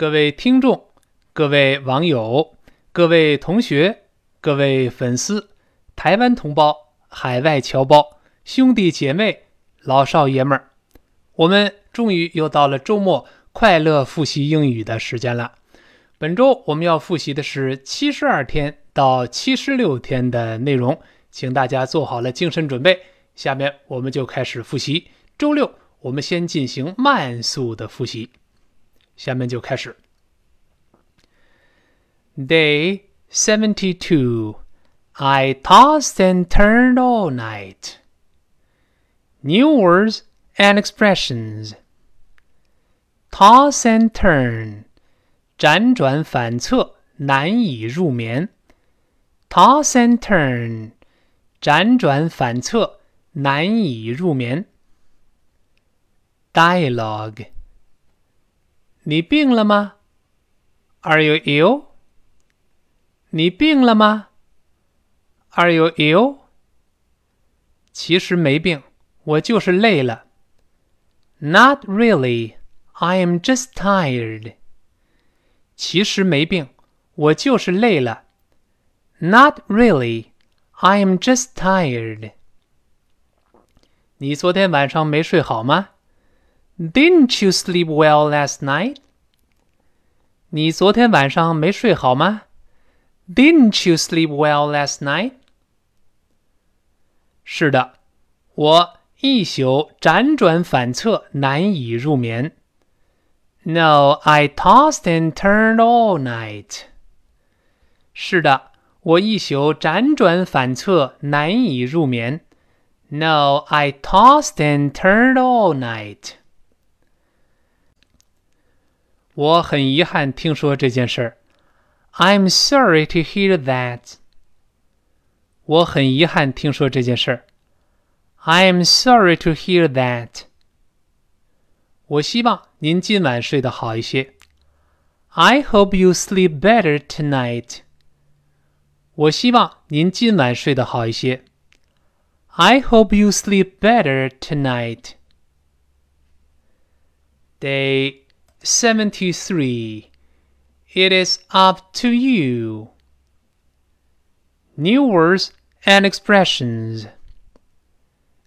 各位听众、各位网友、各位同学、各位粉丝、台湾同胞、海外侨胞、兄弟姐妹、老少爷们儿，我们终于又到了周末快乐复习英语的时间了。本周我们要复习的是七十二天到七十六天的内容，请大家做好了精神准备。下面我们就开始复习。周六我们先进行慢速的复习。下面就开始。Day seventy-two. I tossed and turned all night. New words and expressions. Toss and turn. 辗转反侧，难以入眠。Toss and turn，辗转反侧，难以入眠。Dialogue， 你病了吗？Are you ill？你病了吗？Are you ill？其实没病，我就是累了。Not really. I am just tired. 其实没病，我就是累了。Not really, I am just tired. 你昨天晚上没睡好吗 ？Didn't you sleep well last night? 你昨天晚上没睡好吗？Didn't you sleep well last night? 是的，我一宿辗转反侧，难以入眠。No, I tossed and turned all night. 是的，我一宿辗转反侧，难以入眠。No, I tossed and turned all night. 我很遗憾听说这件事儿。I'm sorry to hear that. 我很遗憾听说这件事儿。I am sorry to hear that. 我希望您今晚睡得好一些。I hope you sleep better tonight. 我希望您今晚睡得好一些。I hope you sleep better tonight. Day 73. It is up to you. New words and expressions.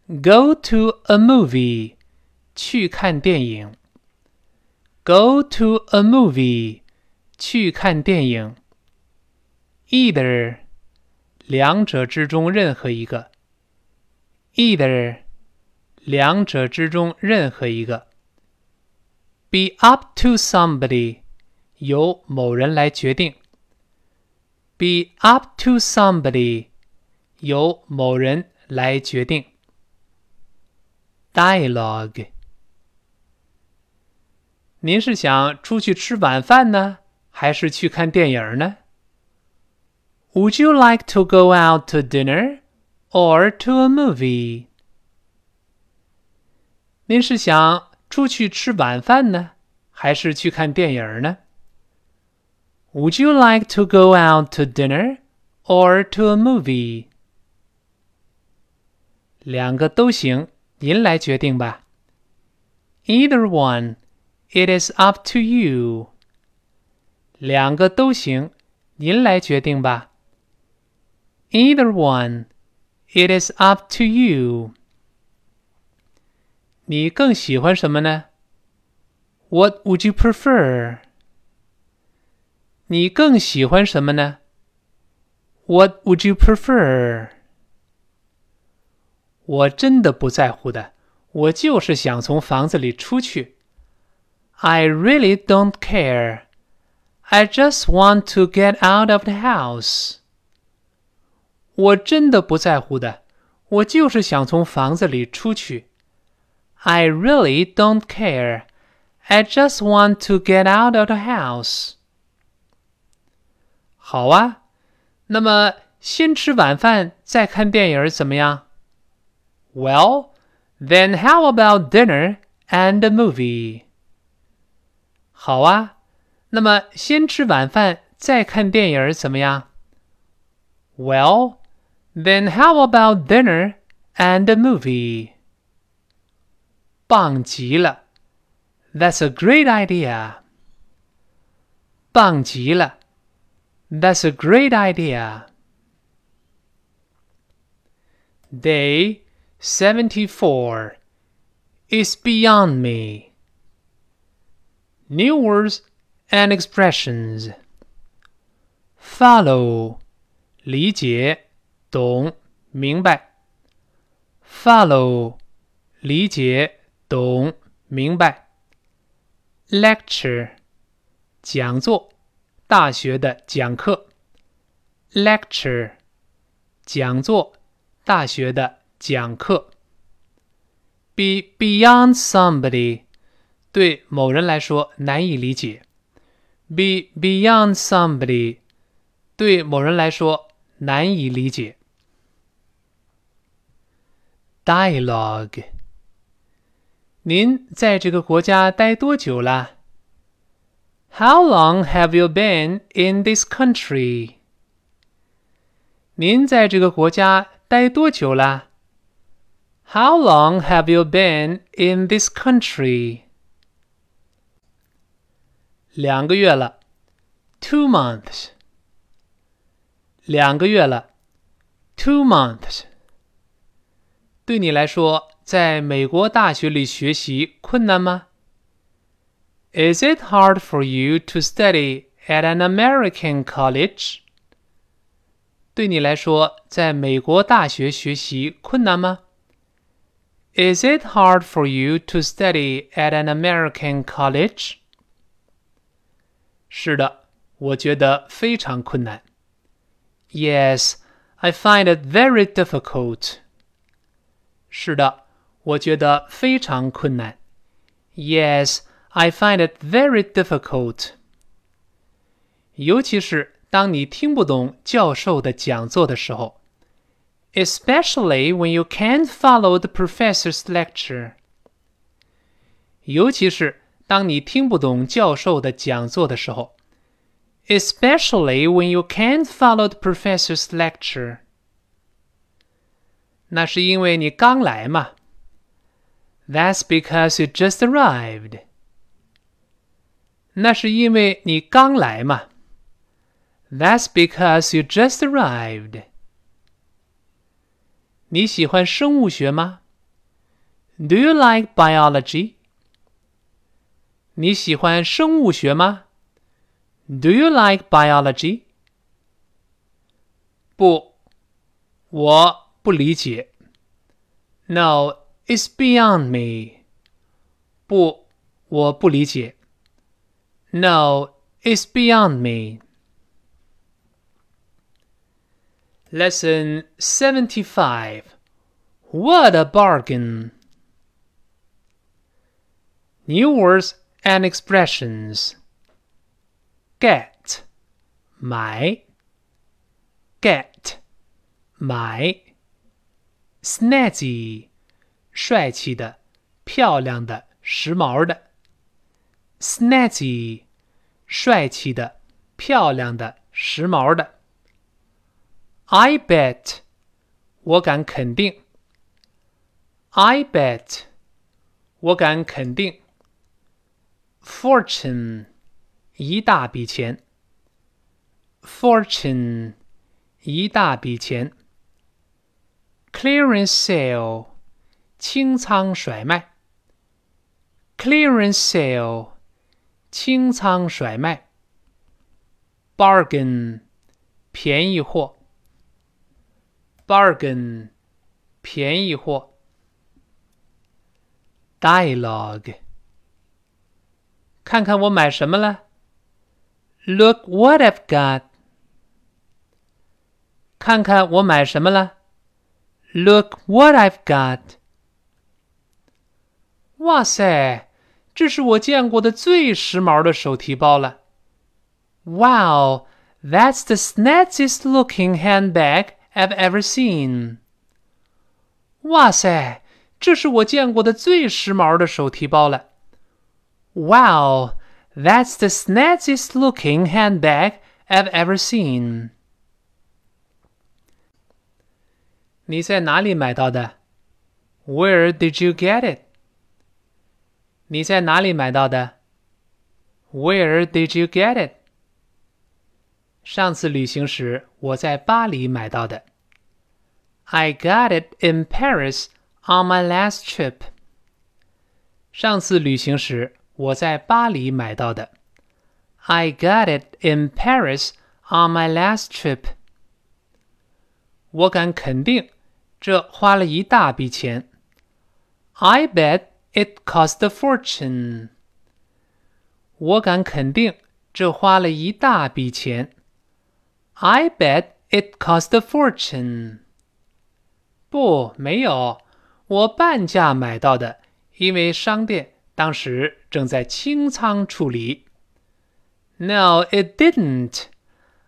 Go to a movie. 去看电影。Go to a movie，去看电影。Either，两者之中任何一个。Either，两者之中任何一个。 Be up to somebody，由某人来决定。Be up to somebody，由某人来决定。Dialogue。您是想出去吃晚饭呢，还是去看电影呢？Would you like to go out to dinner or to a movie？您是想 出去吃晚饭呢，还是去看电影呢？Would you like to go out to dinner or to a movie？两个都行，您来决定吧。Either one。It is up to you. 两个都行，您来决定吧。Either one. It is up to you. 你更喜欢什么呢？What would you prefer? 你更喜欢什么呢？What would you prefer? 我真的不在乎的，我就是想从房子里出去。I really don't care. I just want to get out of the house. 我真的不在乎的，我就是想从房子里出去。 I really don't care. I just want to get out of the house. 好啊，那么先吃晚饭再看电影怎么样？Well, then how about dinner and a movie? 好啊，那么先吃晚饭再看电影怎么样？Well, then how about dinner and a movie? 棒极了！That's a great idea. 棒极了！That's a great idea. Day seventy-four is beyond me. New words and expressions. Follow 理解、懂、明白。Follow 理解、 懂、明白。Lecture 讲座，大学的讲课。Lecture 讲座，大学的讲课。Be beyond somebody 对某人来说难以理解。Be beyond somebody 对某人来说难以理解。Dialogue 您在这个国家待多久了？How long have you been in this country？您在这个国家待多久了？How long have you been in this country？两个月了，two months。两个月了，two months。对你来说， 在美国大学里学习困难吗？Is it hard for you to study at an American college？对你来说，在美国大学学习困难吗？Is it hard for you to study at an American college？是的，我觉得非常困难。Yes, I find it very difficult. 是的， 我觉得非常困难。Yes, I find it very difficult. 尤其是当你听不懂教授的讲座的时候，especially when you can't follow the professor's lecture. 尤其是当你听不懂教授的讲座的时候，especially when you can't follow the professor's lecture. 那是因为你刚来嘛。 That's because you just arrived. 那是因为你刚来嘛。That's because you just arrived. 你喜欢生物学吗？Do you like biology? 你喜欢生物学吗？Do you like biology? 不，我不理解。No, it's beyond me. 不，我不理解。No, it's beyond me. Lesson 75. What a bargain! New words and expressions. Get, 买 get, 买 snazzy， 帅气的、漂亮的、时髦的。snazzy，帅气的、漂亮的、时髦的。I bet，我敢肯定。I bet，我敢肯定。Fortune，一大笔钱。Fortune，一大笔钱。clearance sale，清仓甩卖。clearance sale，清仓甩卖。bargain，便宜货。bargain，便宜货。dialogue，看看我买什么了。Look what I've got。看看我买什么了。Look what I've got！ 哇塞，这是我见过的最时髦的手提包了。Wow, that's the snazziest looking handbag I've ever seen. 哇塞，这是我见过的最时髦的手提包了。Wow, that's the snazziest looking handbag I've ever seen. 你在哪里买到的？Where did you get it？ 你在哪里买到的？Where did you get it？ 上次旅行时我在巴黎买到的。I got it in Paris on my last trip. 上次旅行时我在巴黎买到的。I got it in Paris on my last trip. 我敢肯定，这花了一大笔钱。I bet it cost a fortune. 我敢肯定，这花了一大笔钱。I bet it cost a fortune. 不，没有，我半价买到的，因为商店当时正在清仓处理。No, it didn't.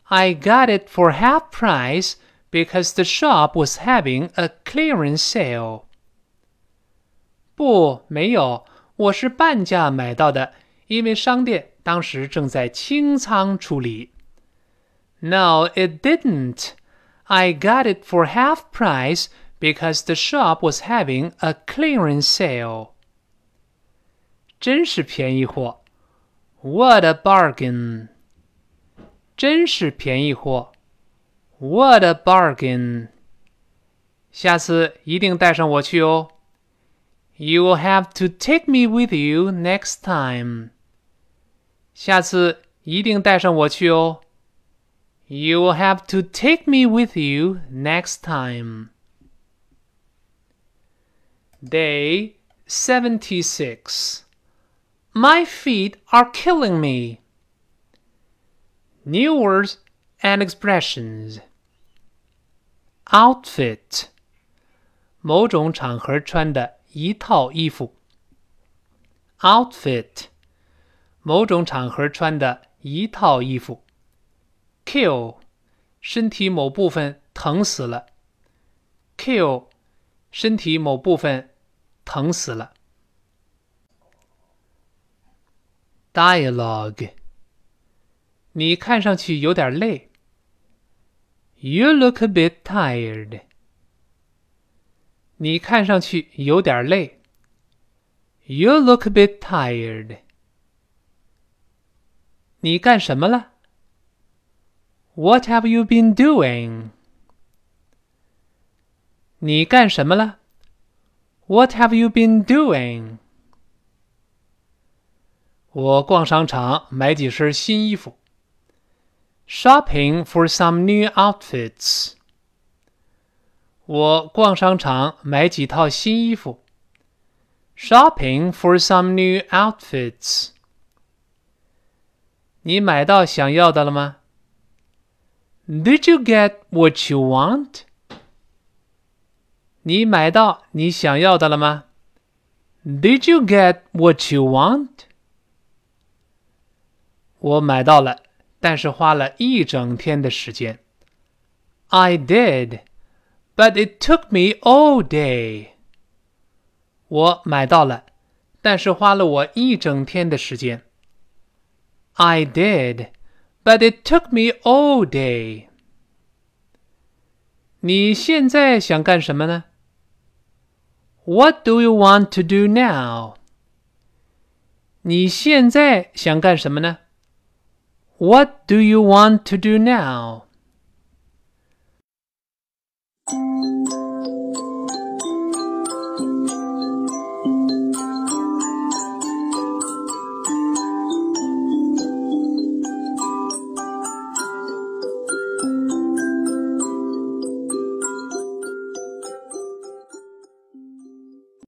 I got it for half price because the shop was having a clearance sale. 不，没有，我是半价买到的，因为商店当时正在清仓处理。No, it didn't. I got it for half price because the shop was having a clearance sale. 真是便宜货。what a bargain! 真是便宜货。What a bargain! 下次一定带上我去哦。 You will have to take me with you next time. 下次一定带上我去哦。You will have to take me with you next time. Day 76 my feet are killing me. New words and expressions. Outfit，某种场合穿的 一套衣服。Outfit，某种场合穿的一套衣服。Kill，身体某部分疼死了。Kill，身体某部分疼死了。Dialogue，你看上去有点累。You look a bit tired。你看上去有点累。You look a bit tired。你干什么了？What have you been doing？你干什么了？What have you been doing？我逛商场买几身新衣服。Shopping for some new outfits。 我逛商场买几套新衣服。Shopping for some new outfits。你买到想要的了吗？Did you get what you want？你买到你想要的了吗？Did you get what you want？我买到了，但是花了一整天的时间。I did, but it took me all day. 我买到了，但是花了我一整天的时间。I did, but it took me all day. 你现在想干什么呢？What do you want to do now? 你现在想干什么呢？What do you want to do now?